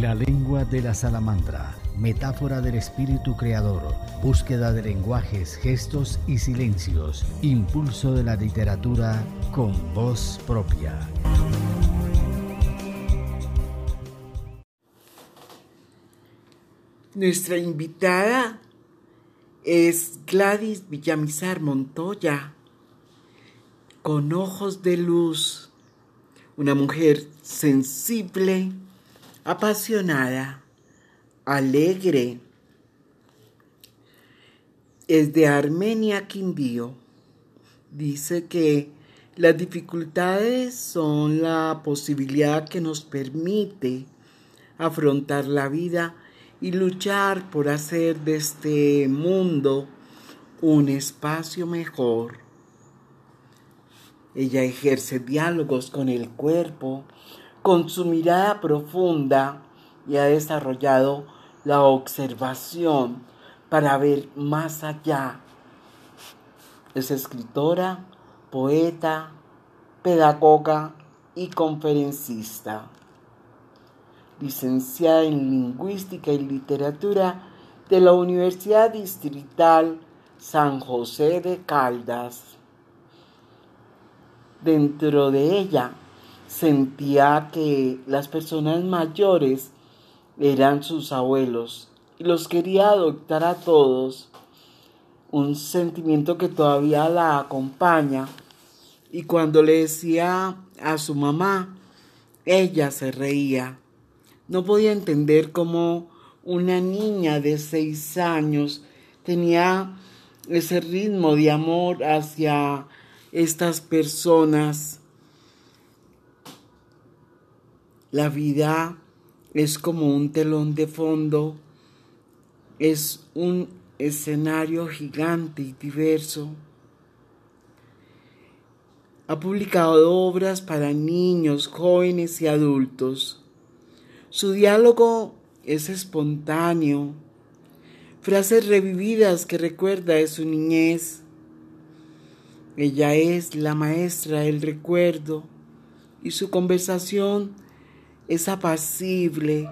La lengua de la salamandra, metáfora del espíritu creador, búsqueda de lenguajes, gestos y silencios, impulso de la literatura con voz propia. Nuestra invitada es Gladys Villamizar Montoya, con ojos de luz, una mujer sensible, apasionada, alegre. Es de Armenia Quindío. Dice que las dificultades son la posibilidad que nos permite afrontar la vida y luchar por hacer de este mundo un espacio mejor. Ella ejerce diálogos con el cuerpo, con su mirada profunda y ha desarrollado la observación para ver más allá. Es escritora, poeta, pedagoga y conferencista licenciada en Lingüística y Literatura de la Universidad Distrital San José de Caldas. Dentro de ella sentía que las personas mayores eran sus abuelos y los quería adoptar a todos, un sentimiento que todavía la acompaña. Y cuando le decía a su mamá, ella se reía no podía entender cómo una niña de seis años tenía ese ritmo de amor hacia estas personas. La vida es como un telón de fondo, es un escenario gigante y diverso. Ha publicado obras para niños, jóvenes y adultos. Su diálogo es espontáneo, frases revividas que recuerda de su niñez. Ella es la maestra del recuerdo y su conversación es apacible,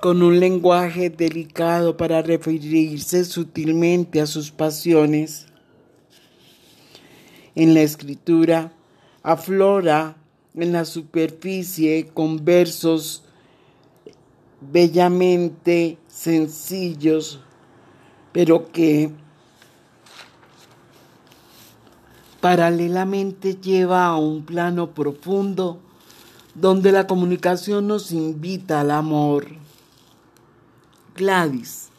con un lenguaje delicado para referirse sutilmente a sus pasiones. En la escritura aflora en la superficie con versos bellamente sencillos, pero que paralelamente lleva a un plano profundo donde la comunicación nos invita al amor. Gladys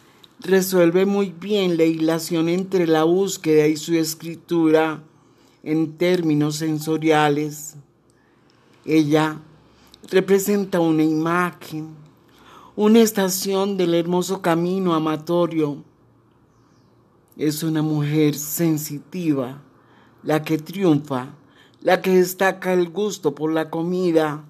resuelve muy bien la hilación entre la búsqueda y su escritura en términos sensoriales. Ella representa una imagen, una estación del hermoso camino amatorio. Es una mujer sensitiva, la que triunfa, la que destaca el gusto por la comida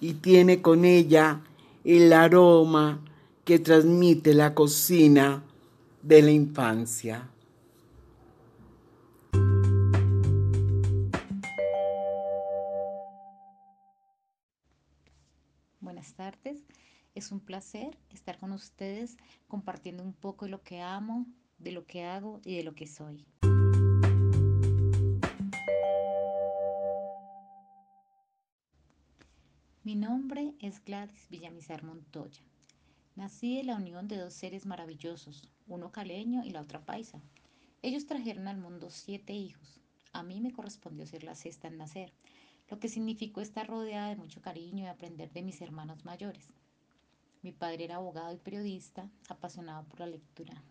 y tiene con ella el aroma que transmite la cocina de la infancia. Buenas tardes. Es un placer estar con ustedes compartiendo un poco de lo que amo, de lo que hago y de lo que soy. Mi nombre es Gladys Villamizar Montoya. Nací de la unión de dos seres maravillosos, uno caleño y la otra paisa. Ellos trajeron al mundo siete hijos. A mí me correspondió ser la sexta en nacer, lo que significó estar rodeada de mucho cariño y aprender de mis hermanos mayores. Mi padre era abogado y periodista, apasionado por la lectura.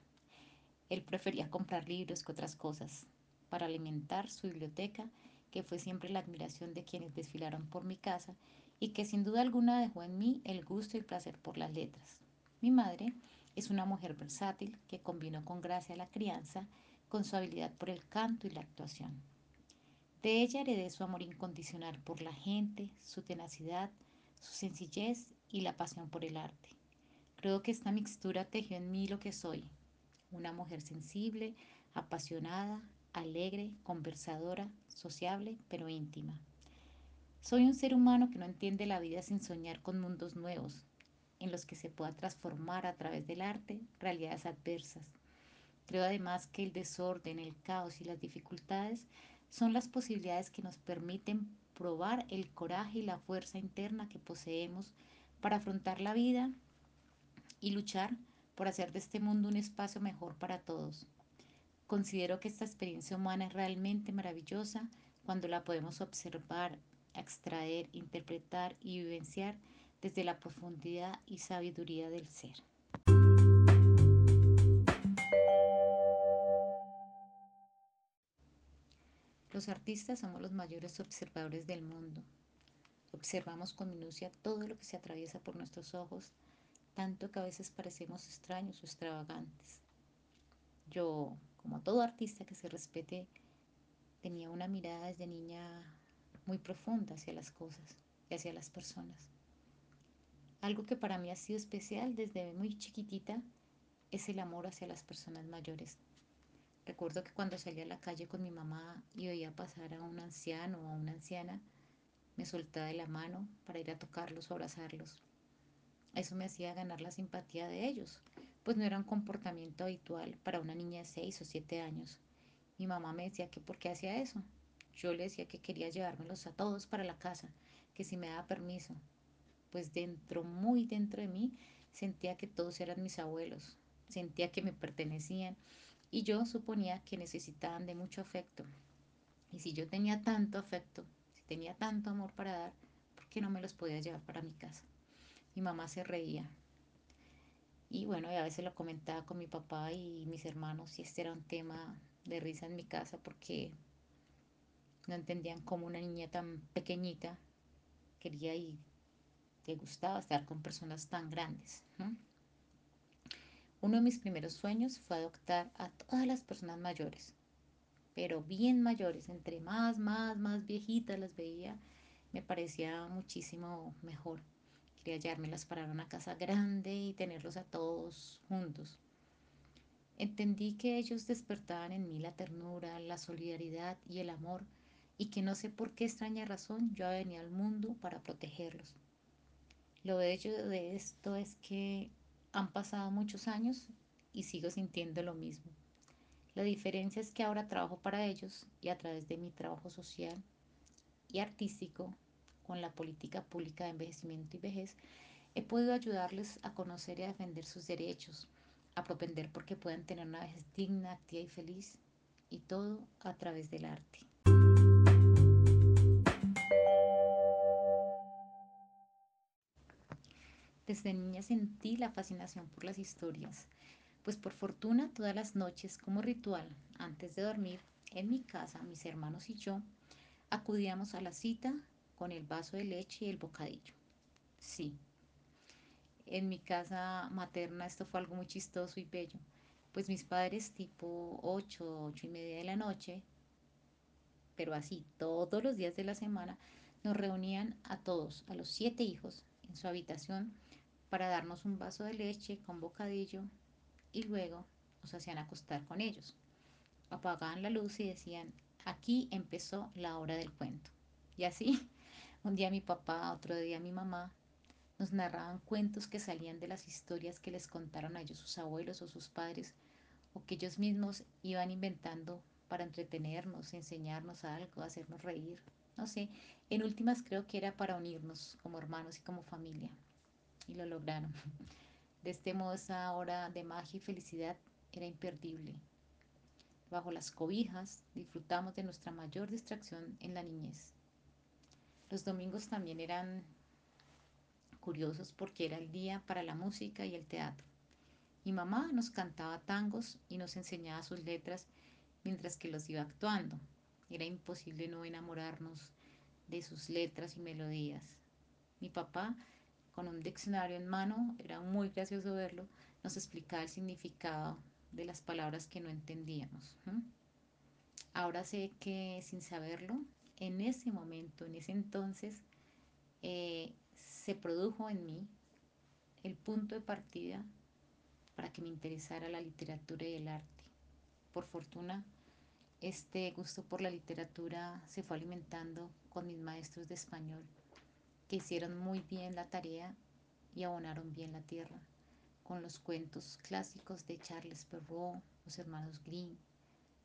Él prefería comprar libros que otras cosas, para alimentar su biblioteca, que fue siempre la admiración de quienes desfilaron por mi casa y que sin duda alguna dejó en mí el gusto y placer por las letras. Mi madre es una mujer versátil que combinó con gracia la crianza con su habilidad por el canto y la actuación. De ella heredé su amor incondicional por la gente, su tenacidad, su sencillez y la pasión por el arte. Creo que esta mixtura tejió en mí lo que soy, una mujer sensible, apasionada, alegre, conversadora, sociable, pero íntima. Soy un ser humano que no entiende la vida sin soñar con mundos nuevos. en los que se pueda transformar a través del arte realidades adversas. Creo además que el desorden, el caos y las dificultades son las posibilidades que nos permiten probar el coraje y la fuerza interna que poseemos para afrontar la vida y luchar por hacer de este mundo un espacio mejor para todos. Considero que esta experiencia humana es realmente maravillosa cuando la podemos observar, extraer, interpretar y vivenciar desde la profundidad y sabiduría del ser. Los artistas somos los mayores observadores del mundo. Observamos con minucia todo lo que se atraviesa por nuestros ojos, tanto que a veces parecemos extraños o extravagantes. Yo, como todo artista que se respete, tenía una mirada desde niña muy profunda hacia las cosas y hacia las personas. Algo que para mí ha sido especial desde muy chiquitita es el amor hacia las personas mayores. Recuerdo que cuando salía a la calle con mi mamá y oía pasar a un anciano o a una anciana, me soltaba de la mano para ir a tocarlos o abrazarlos. Eso me hacía ganar la simpatía de ellos, pues no era un comportamiento habitual para una niña de 6 o 7 años. Mi mamá me decía que por qué hacía eso. Yo le decía que quería llevármelos a todos para la casa, que si me daba permiso, pues dentro, muy dentro de mí, sentía que todos eran mis abuelos, sentía que me pertenecían y yo suponía que necesitaban de mucho afecto. Y si yo tenía tanto afecto, si tenía tanto amor para dar, ¿por qué no me los podía llevar para mi casa? Mi mamá se reía. Y bueno, a veces lo comentaba con mi papá y mis hermanos y este era un tema de risa en mi casa porque no entendían cómo una niña tan pequeñita quería ir le gustaba estar con personas tan grandes. Uno de mis primeros sueños fue adoptar a todas las personas mayores, pero bien mayores, entre más, más, más viejitas las veía, me parecía muchísimo mejor. Quería llevármelas para una casa grande y tenerlos a todos juntos. Entendí que ellos despertaban en mí la ternura, la solidaridad y el amor, y que no sé por qué extraña razón yo venía al mundo para protegerlos. Lo bello de esto es que han pasado muchos años y sigo sintiendo lo mismo. La diferencia es que ahora trabajo para ellos y a través de mi trabajo social y artístico con la política pública de envejecimiento y vejez, he podido ayudarles a conocer y a defender sus derechos, a propender porque puedan tener una vejez digna, activa y feliz, y todo a través del arte. Desde niña sentí la fascinación por las historias, pues por fortuna todas las noches como ritual, antes de dormir, en mi casa, mis hermanos y yo, acudíamos a la cita con el vaso de leche y el bocadillo. Sí, en mi casa materna esto fue algo muy chistoso y bello, pues mis padres tipo 8, 8 y media de la noche, pero así todos los días de la semana, nos reunían a todos, a los siete hijos, en su habitación para darnos un vaso de leche con bocadillo y luego nos hacían acostar con ellos. Apagaban la luz y decían, aquí empezó la hora del cuento. Y así, un día mi papá, otro día mi mamá, nos narraban cuentos que salían de las historias que les contaron a ellos sus abuelos o sus padres, o que ellos mismos iban inventando para entretenernos, enseñarnos algo, hacernos reír. No sé, en últimas creo que era para unirnos como hermanos y como familia y lo lograron. De este modo esa hora de magia y felicidad era imperdible. Bajo las cobijas disfrutamos de nuestra mayor distracción en la niñez. Los domingos también eran curiosos porque era el día para la música y el teatro. Mi mamá nos cantaba tangos y nos enseñaba sus letras mientras que los iba actuando. Era imposible no enamorarnos de sus letras y melodías. Mi papá con un diccionario en mano, era muy gracioso verlo, nos explicaba el significado de las palabras que no entendíamos. Ahora sé que sin saberlo, en ese momento, en ese entonces, eh, se produjo en mí el punto de partida para que me interesara la literatura y el arte. Por fortuna, este gusto por la literatura se fue alimentando con mis maestros de español que hicieron muy bien la tarea y abonaron bien la tierra, con los cuentos clásicos de Charles Perrault, los hermanos Grimm,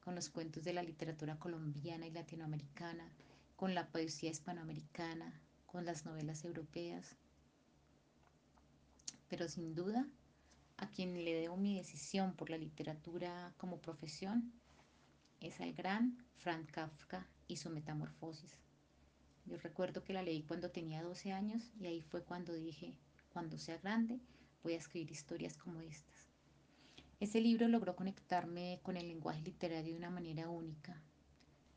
con los cuentos de la literatura colombiana y latinoamericana, con la poesía hispanoamericana, con las novelas europeas. Pero sin duda, a quien le debo mi decisión por la literatura como profesión es al gran Frank Kafka y su metamorfosis. Yo recuerdo que la leí cuando tenía 12 años y ahí fue cuando dije, cuando sea grande, voy a escribir historias como estas. Ese libro logró conectarme con el lenguaje literario de una manera única.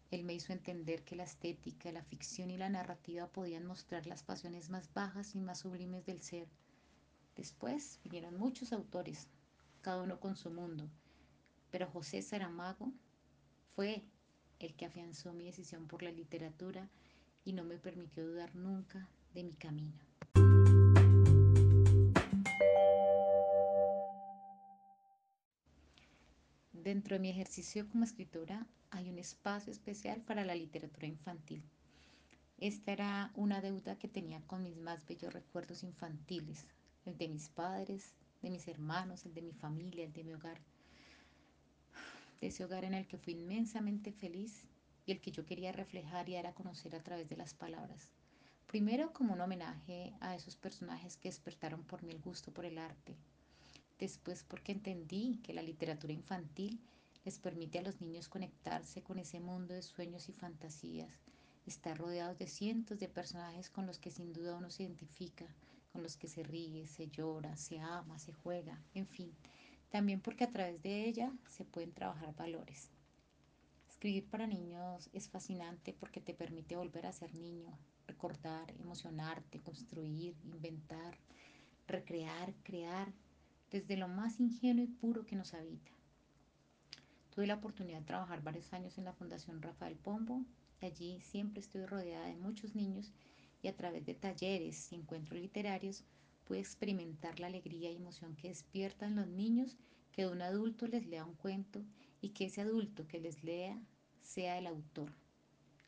Él me hizo entender que la estética, la ficción y la narrativa podían mostrar las pasiones más bajas y más sublimes del ser. Después vinieron muchos autores, cada uno con su mundo, pero José Saramago fue el que afianzó mi decisión por la literatura y no me permitió dudar nunca de mi camino. Dentro de mi ejercicio como escritora hay un espacio especial para la literatura infantil. Esta era una deuda que tenía con mis más bellos recuerdos infantiles, el de mis padres, de mis hermanos, el de mi familia, el de mi hogar de ese hogar en el que fui inmensamente feliz y el que yo quería reflejar y dar a conocer a través de las palabras. Primero como un homenaje a esos personajes que despertaron por mí el gusto por el arte. Después porque entendí que la literatura infantil les permite a los niños conectarse con ese mundo de sueños y fantasías, estar rodeados de cientos de personajes con los que sin duda uno se identifica, con los que se ríe, se llora, se ama, se juega, en fin, también porque a través de ella se pueden trabajar valores. Escribir para niños es fascinante porque te permite volver a ser niño, recordar, emocionarte, construir, inventar, recrear, crear, desde lo más ingenuo y puro que nos habita. Tuve la oportunidad de trabajar varios años en la Fundación Rafael Pombo y allí siempre estoy rodeada de muchos niños y a través de talleres y encuentros literarios puede experimentar la alegría y emoción que despiertan los niños que un adulto les lea un cuento y que ese adulto que les lea sea el autor.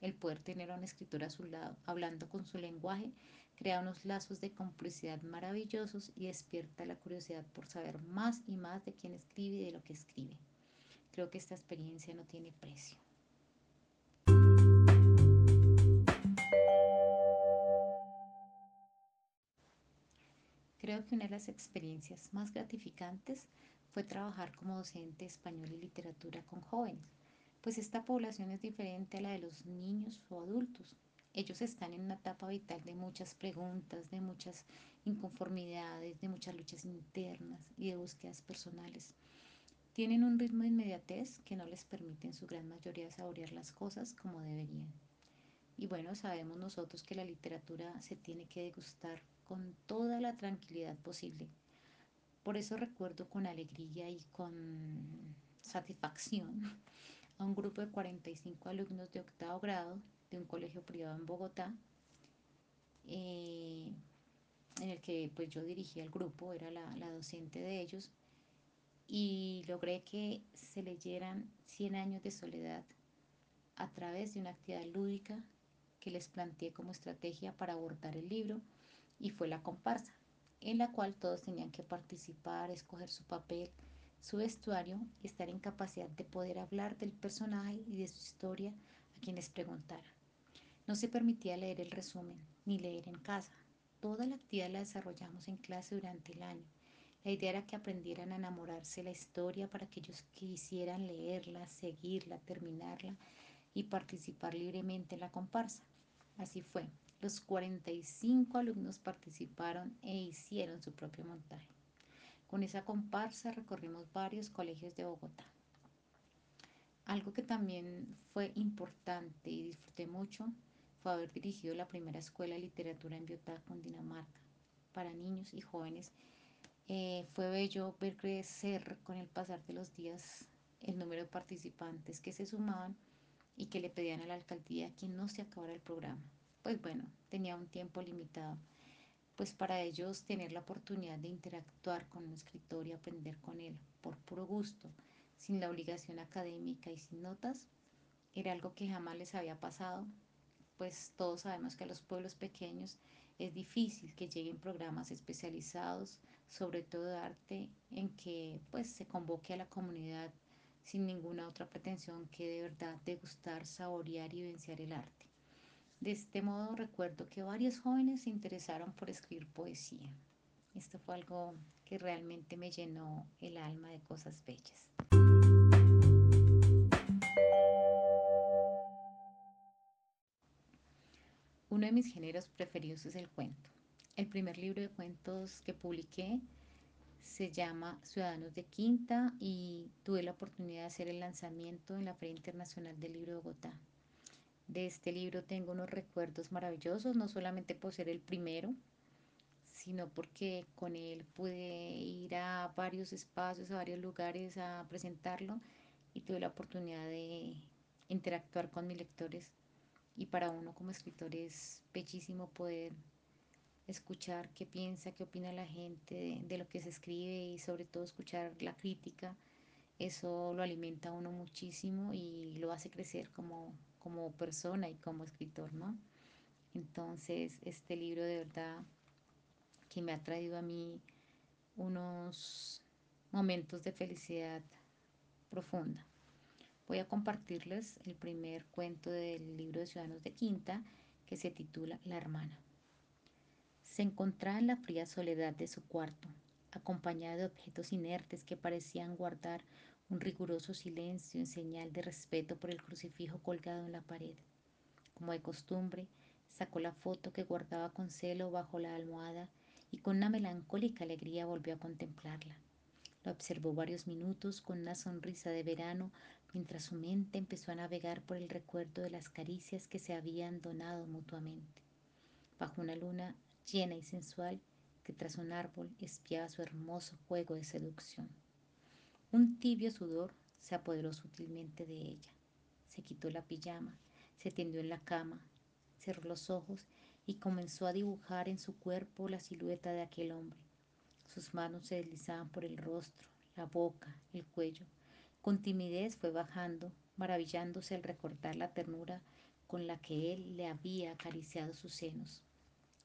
El poder tener a un escritor a su lado, hablando con su lenguaje, crea unos lazos de complicidad maravillosos y despierta la curiosidad por saber más y más de quién escribe y de lo que escribe. Creo que esta experiencia no tiene precio. Creo que una de las experiencias más gratificantes fue trabajar como docente español y literatura con jóvenes, pues esta población es diferente a la de los niños o adultos. Ellos están en una etapa vital de muchas preguntas, de muchas inconformidades, de muchas luchas internas y de búsquedas personales. Tienen un ritmo de inmediatez que no les permite en su gran mayoría saborear las cosas como deberían. Y bueno, sabemos nosotros que la literatura se tiene que degustar con toda la tranquilidad posible. Por eso recuerdo con alegría y con satisfacción a un grupo de 45 alumnos de octavo grado de un colegio privado en Bogotá, eh, en el que pues yo dirigía el grupo, era la, la docente de ellos, y logré que se leyeran 100 años de soledad a través de una actividad lúdica que les planteé como estrategia para abordar el libro y fue la comparsa, en la cual todos tenían que participar, escoger su papel, su vestuario y estar en capacidad de poder hablar del personaje y de su historia a quienes preguntaran. No se permitía leer el resumen ni leer en casa. Toda la actividad la desarrollamos en clase durante el año. La idea era que aprendieran a enamorarse de la historia para que ellos quisieran leerla, seguirla, terminarla y participar libremente en la comparsa. Así fue. Los 45 alumnos participaron e hicieron su propio montaje. Con esa comparsa recorrimos varios colegios de Bogotá. Algo que también fue importante y disfruté mucho fue haber dirigido la primera escuela de literatura en Biotá, Dinamarca, para niños y jóvenes. Eh, fue bello ver crecer con el pasar de los días el número de participantes que se sumaban y que le pedían a la alcaldía que no se acabara el programa pues bueno, tenía un tiempo limitado. Pues para ellos tener la oportunidad de interactuar con un escritor y aprender con él por puro gusto, sin la obligación académica y sin notas, era algo que jamás les había pasado, pues todos sabemos que a los pueblos pequeños es difícil que lleguen programas especializados, sobre todo de arte, en que pues se convoque a la comunidad sin ninguna otra pretensión que de verdad degustar, saborear y vivenciar el arte. De este modo recuerdo que varios jóvenes se interesaron por escribir poesía. Esto fue algo que realmente me llenó el alma de cosas bellas. Uno de mis géneros preferidos es el cuento. El primer libro de cuentos que publiqué se llama Ciudadanos de Quinta y tuve la oportunidad de hacer el lanzamiento en la Feria Internacional del Libro de Bogotá. De este libro tengo unos recuerdos maravillosos, no solamente por ser el primero, sino porque con él pude ir a varios espacios, a varios lugares a presentarlo y tuve la oportunidad de interactuar con mis lectores. Y para uno como escritor es bellísimo poder escuchar qué piensa, qué opina la gente de, lo que se escribe y sobre todo escuchar la crítica. Eso lo alimenta a uno muchísimo y lo hace crecer como, como persona y como escritor, ¿no? Entonces, este libro de verdad que me ha traído a mí unos momentos de felicidad profunda. Voy a compartirles el primer cuento del libro de Ciudadanos de Quinta que se titula La hermana. Se encontraba en la fría soledad de su cuarto, acompañada de objetos inertes que parecían guardar un riguroso silencio en señal de respeto por el crucifijo colgado en la pared. Como de costumbre, sacó la foto que guardaba con celo bajo la almohada y con una melancólica alegría volvió a contemplarla. La observó varios minutos con una sonrisa de verano mientras su mente empezó a navegar por el recuerdo de las caricias que se habían donado mutuamente. Bajo una luna llena y sensual que tras un árbol espiaba su hermoso juego de seducción. Un tibio sudor se apoderó sutilmente de ella. Se quitó la pijama, se tendió en la cama, cerró los ojos y comenzó a dibujar en su cuerpo la silueta de aquel hombre. Sus manos se deslizaban por el rostro, la boca, el cuello. Con timidez fue bajando, maravillándose al recordar la ternura con la que él le había acariciado sus senos.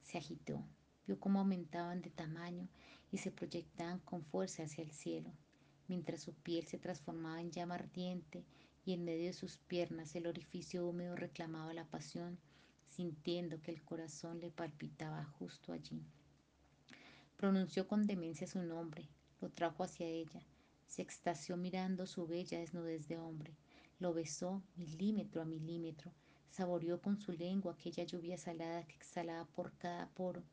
Se agitó, vio cómo aumentaban de tamaño y se proyectaban con fuerza hacia el cielo mientras su piel se transformaba en llama ardiente y en medio de sus piernas el orificio húmedo reclamaba la pasión, sintiendo que el corazón le palpitaba justo allí. Pronunció con demencia su nombre, lo trajo hacia ella, se extasió mirando su bella desnudez de hombre, lo besó milímetro a milímetro, saboreó con su lengua aquella lluvia salada que exhalaba por cada poro,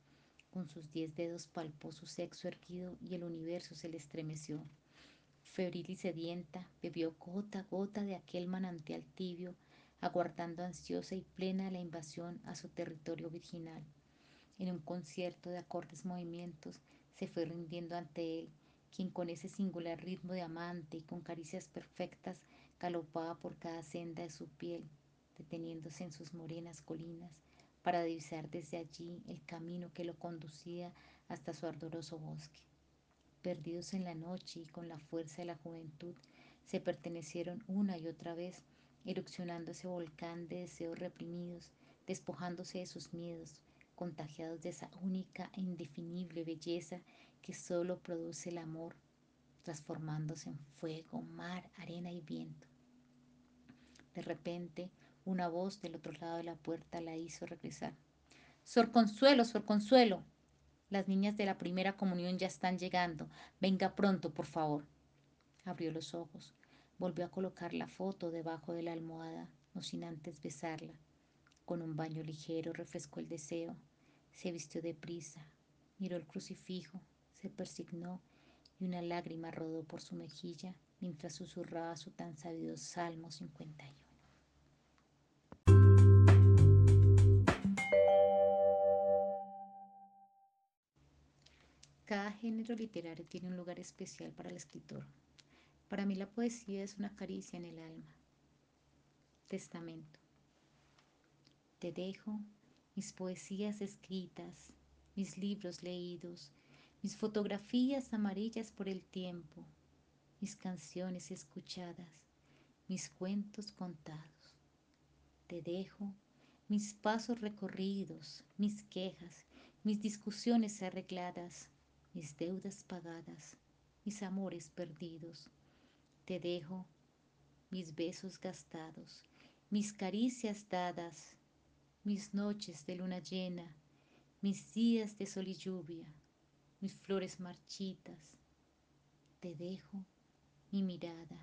con sus diez dedos palpó su sexo erguido y el universo se le estremeció. Febril y sedienta, bebió gota a gota de aquel manantial tibio, aguardando ansiosa y plena la invasión a su territorio virginal. En un concierto de acordes movimientos, se fue rindiendo ante él, quien con ese singular ritmo de amante y con caricias perfectas galopaba por cada senda de su piel, deteniéndose en sus morenas colinas para divisar desde allí el camino que lo conducía hasta su ardoroso bosque perdidos en la noche y con la fuerza de la juventud, se pertenecieron una y otra vez, erupcionando ese volcán de deseos reprimidos, despojándose de sus miedos, contagiados de esa única e indefinible belleza que solo produce el amor, transformándose en fuego, mar, arena y viento. De repente, una voz del otro lado de la puerta la hizo regresar. Sor Consuelo, Sor Consuelo. Las niñas de la primera comunión ya están llegando. Venga pronto, por favor. Abrió los ojos. Volvió a colocar la foto debajo de la almohada, no sin antes besarla. Con un baño ligero refrescó el deseo. Se vistió deprisa. Miró el crucifijo. Se persignó y una lágrima rodó por su mejilla mientras susurraba su tan sabido Salmo 51. Cada género literario tiene un lugar especial para el escritor. Para mí la poesía es una caricia en el alma. Testamento. Te dejo mis poesías escritas, mis libros leídos, mis fotografías amarillas por el tiempo, mis canciones escuchadas, mis cuentos contados. Te dejo mis pasos recorridos, mis quejas, mis discusiones arregladas, mis deudas pagadas, mis amores perdidos. Te dejo mis besos gastados, mis caricias dadas, mis noches de luna llena, mis días de sol y lluvia, mis flores marchitas. Te dejo mi mirada,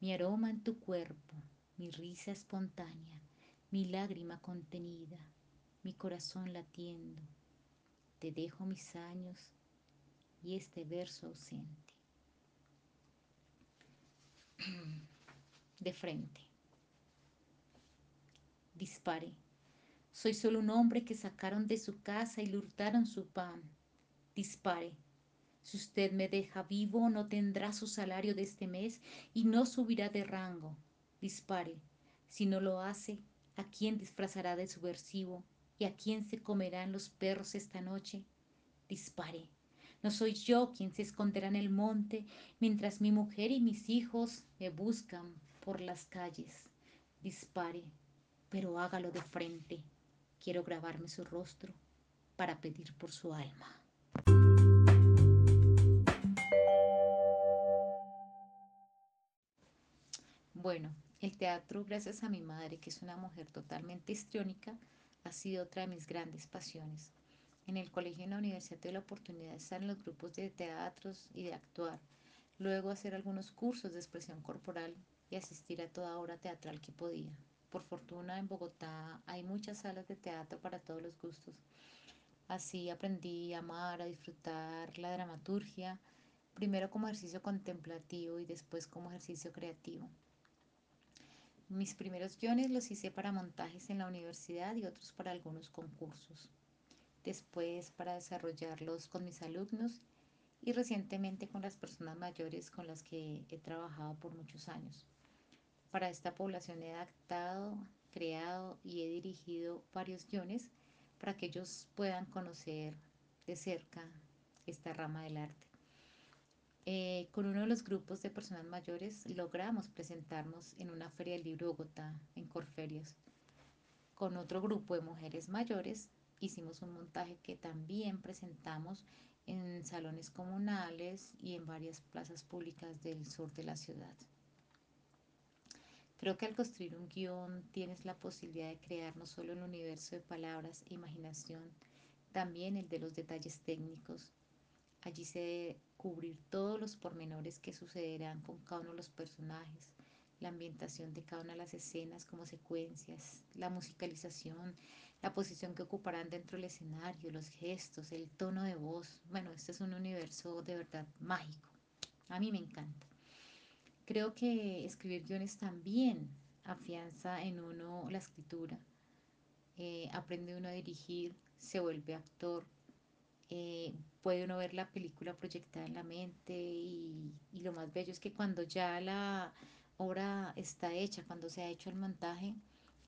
mi aroma en tu cuerpo, mi risa espontánea, mi lágrima contenida, mi corazón latiendo. Te dejo mis años y este verso ausente. De frente. Dispare. Soy solo un hombre que sacaron de su casa y le hurtaron su pan. Dispare. Si usted me deja vivo, no tendrá su salario de este mes y no subirá de rango. Dispare. Si no lo hace, ¿a quién disfrazará de subversivo? ¿Y a quién se comerán los perros esta noche? Dispare. No soy yo quien se esconderá en el monte mientras mi mujer y mis hijos me buscan por las calles. Dispare, pero hágalo de frente. Quiero grabarme su rostro para pedir por su alma. Bueno, el teatro, gracias a mi madre, que es una mujer totalmente histriónica, ha sido otra de mis grandes pasiones. En el colegio y en la universidad tuve la oportunidad de estar en los grupos de teatros y de actuar, luego hacer algunos cursos de expresión corporal y asistir a toda obra teatral que podía. Por fortuna en Bogotá hay muchas salas de teatro para todos los gustos. Así aprendí a amar, a disfrutar la dramaturgia, primero como ejercicio contemplativo y después como ejercicio creativo. Mis primeros guiones los hice para montajes en la universidad y otros para algunos concursos. Después para desarrollarlos con mis alumnos y recientemente con las personas mayores con las que he trabajado por muchos años. Para esta población he adaptado, creado y he dirigido varios guiones para que ellos puedan conocer de cerca esta rama del arte. Eh, con uno de los grupos de personas mayores logramos presentarnos en una feria del libro Bogotá, en Corferias. Con otro grupo de mujeres mayores hicimos un montaje que también presentamos en salones comunales y en varias plazas públicas del sur de la ciudad. Creo que al construir un guion tienes la posibilidad de crear no solo el universo de palabras e imaginación, también el de los detalles técnicos, Allí se debe cubrir todos los pormenores que sucederán con cada uno de los personajes, la ambientación de cada una de las escenas como secuencias, la musicalización, la posición que ocuparán dentro del escenario, los gestos, el tono de voz. Bueno, este es un universo de verdad mágico. A mí me encanta. Creo que escribir guiones también afianza en uno la escritura. Eh, aprende uno a dirigir, se vuelve actor, eh, puede uno ver la película proyectada en la mente y, lo más bello es que cuando ya la obra está hecha, cuando se ha hecho el montaje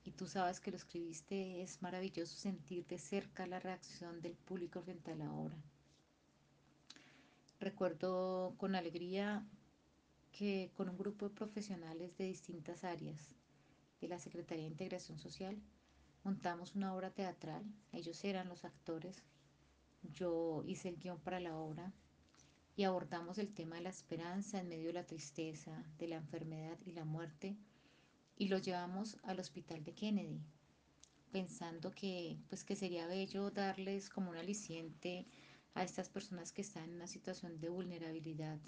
y tú sabes que lo escribiste, es maravilloso sentir de cerca la reacción del público frente a la obra. Recuerdo con alegría que con un grupo de profesionales de distintas áreas de la Secretaría de Integración Social montamos una obra teatral, ellos eran los actores. Yo hice el guion para la obra y abordamos el tema de la esperanza en medio de la tristeza, de la enfermedad y la muerte y lo llevamos al hospital de Kennedy, pensando que, pues, que sería bello darles como un aliciente a estas personas que están en una situación de vulnerabilidad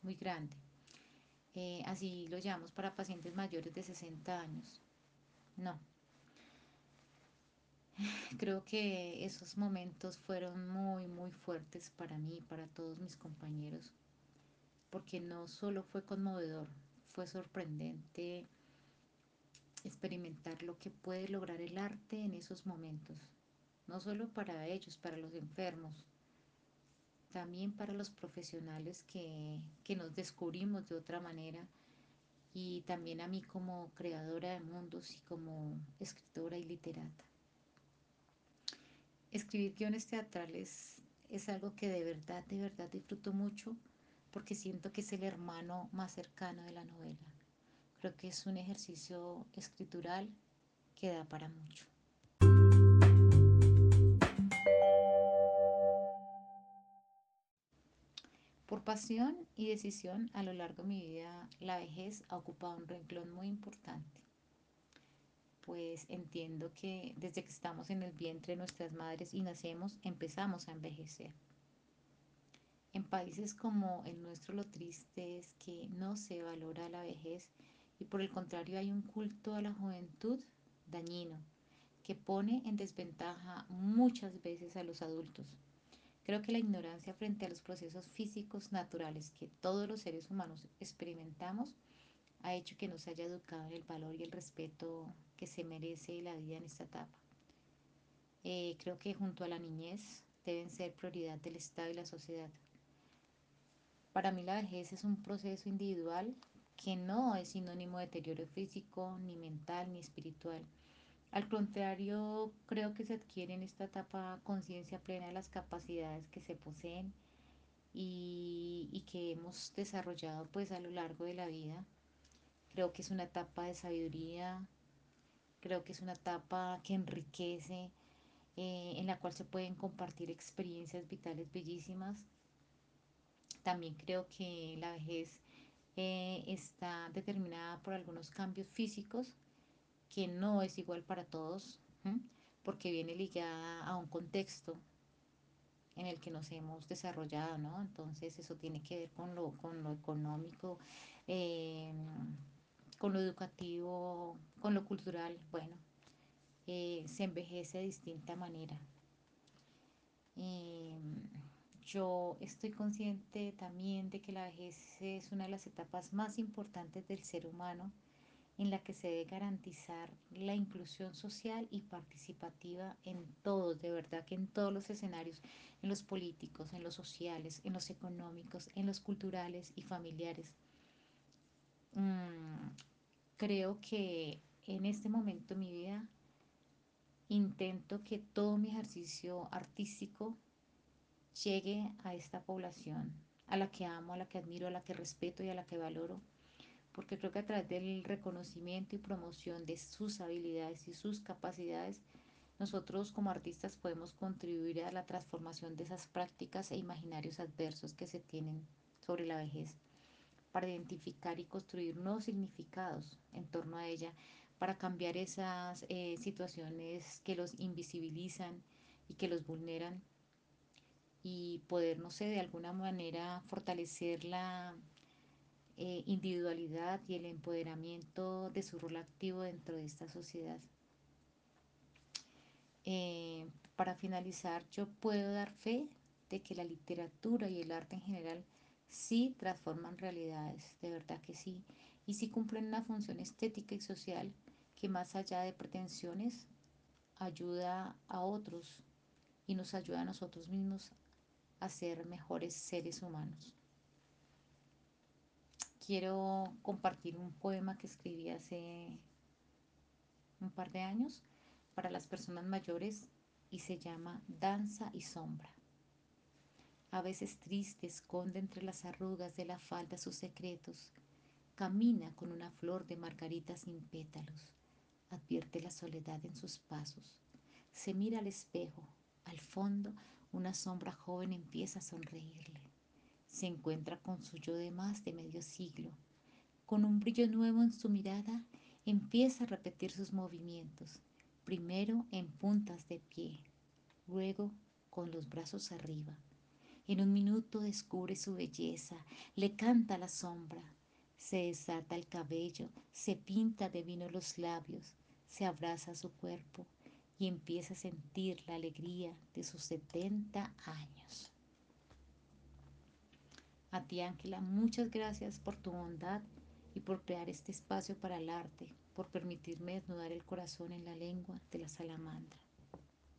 muy grande. Eh, así lo llevamos para pacientes mayores de 60 años. No, Creo que esos momentos fueron muy, muy fuertes para mí y para todos mis compañeros, porque no solo fue conmovedor, fue sorprendente experimentar lo que puede lograr el arte en esos momentos, no solo para ellos, para los enfermos, también para los profesionales que, que nos descubrimos de otra manera y también a mí como creadora de mundos y como escritora y literata escribir guiones teatrales es algo que de verdad, de verdad disfruto mucho porque siento que es el hermano más cercano de la novela. Creo que es un ejercicio escritural que da para mucho. Por pasión y decisión a lo largo de mi vida, la vejez ha ocupado un renglón muy importante. Pues entiendo que desde que estamos en el vientre de nuestras madres y nacemos, empezamos a envejecer. En países como el nuestro lo triste es que no se valora la vejez y por el contrario hay un culto a la juventud dañino que pone en desventaja muchas veces a los adultos. Creo que la ignorancia frente a los procesos físicos naturales que todos los seres humanos experimentamos ha hecho que no se haya educado en el valor y el respeto que se merece la vida en esta etapa. Eh, creo que junto a la niñez deben ser prioridad del Estado y la sociedad. Para mí la vejez es un proceso individual que no es sinónimo de deterioro físico, ni mental, ni espiritual al contrario, creo que se adquiere en esta etapa conciencia plena de las capacidades que se poseen y, que hemos desarrollado pues a lo largo de la vida. Creo que es una etapa de sabiduría, creo que es una etapa que enriquece, eh, en la cual se pueden compartir experiencias vitales bellísimas. También creo que la vejez eh, está determinada por algunos cambios físicos que no es igual para todos, porque viene ligada a un contexto en el que nos hemos desarrollado, ¿no? Entonces eso tiene que ver con lo, con lo económico, em, con lo educativo, con lo cultural, bueno, eh, se envejece de distinta manera. Em, yo estoy consciente también de que la vejez es una de las etapas más importantes del ser humano en la que se debe garantizar la inclusión social y participativa en todos, de verdad que en todos los escenarios, en los políticos, en los sociales, en los económicos, en los culturales y familiares. Mm, creo que en este momento de mi vida intento que todo mi ejercicio artístico llegue a esta población, a la que amo, a la que admiro, a la que respeto y a la que valoro porque creo que a través del reconocimiento y promoción de sus habilidades y sus capacidades, nosotros como artistas podemos contribuir a la transformación de esas prácticas e imaginarios adversos que se tienen sobre la vejez, para identificar y construir nuevos significados en torno a ella, para cambiar esas eh, situaciones que los invisibilizan y que los vulneran y poder, no sé, de alguna manera fortalecer la eh, individualidad y el empoderamiento de su rol activo dentro de esta sociedad. Eh, para finalizar, yo puedo dar fe de que la literatura y el arte en general sí transforman realidades, de verdad que sí, y sí cumplen una función estética y social que más allá de pretensiones ayuda a otros y nos ayuda a nosotros mismos a ser mejores seres humanos quiero compartir un poema que escribí hace un par de años para las personas mayores y se llama Danza y Sombra. A veces triste esconde entre las arrugas de la falda sus secretos. Camina con una flor de margarita sin pétalos. Advierte la soledad en sus pasos. Se mira al espejo. Al fondo, una sombra joven empieza a sonreírle se encuentra con su yo de más de medio siglo. Con un brillo nuevo en su mirada, empieza a repetir sus movimientos, primero en puntas de pie, luego con los brazos arriba. En un minuto descubre su belleza, le canta la sombra, se desata el cabello, se pinta de vino los labios, se abraza su cuerpo y empieza a sentir la alegría de sus 70 años. A ti, Ángela, muchas gracias por tu bondad y por crear este espacio para el arte, por permitirme desnudar el corazón en la lengua de la salamandra.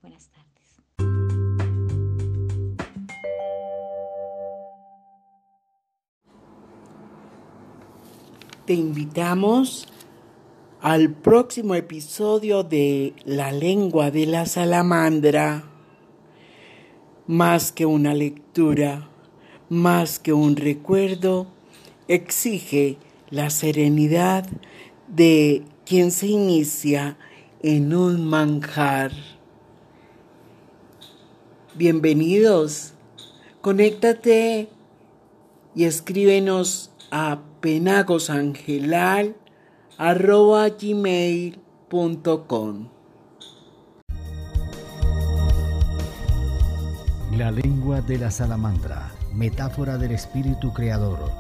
Buenas tardes. Te invitamos al próximo episodio de La lengua de la salamandra. Más que una lectura más que un recuerdo, exige la serenidad de quien se inicia en un manjar. Bienvenidos, conéctate y escríbenos a penagosangelal.gmail.com La lengua de la salamandra, metáfora del espíritu creador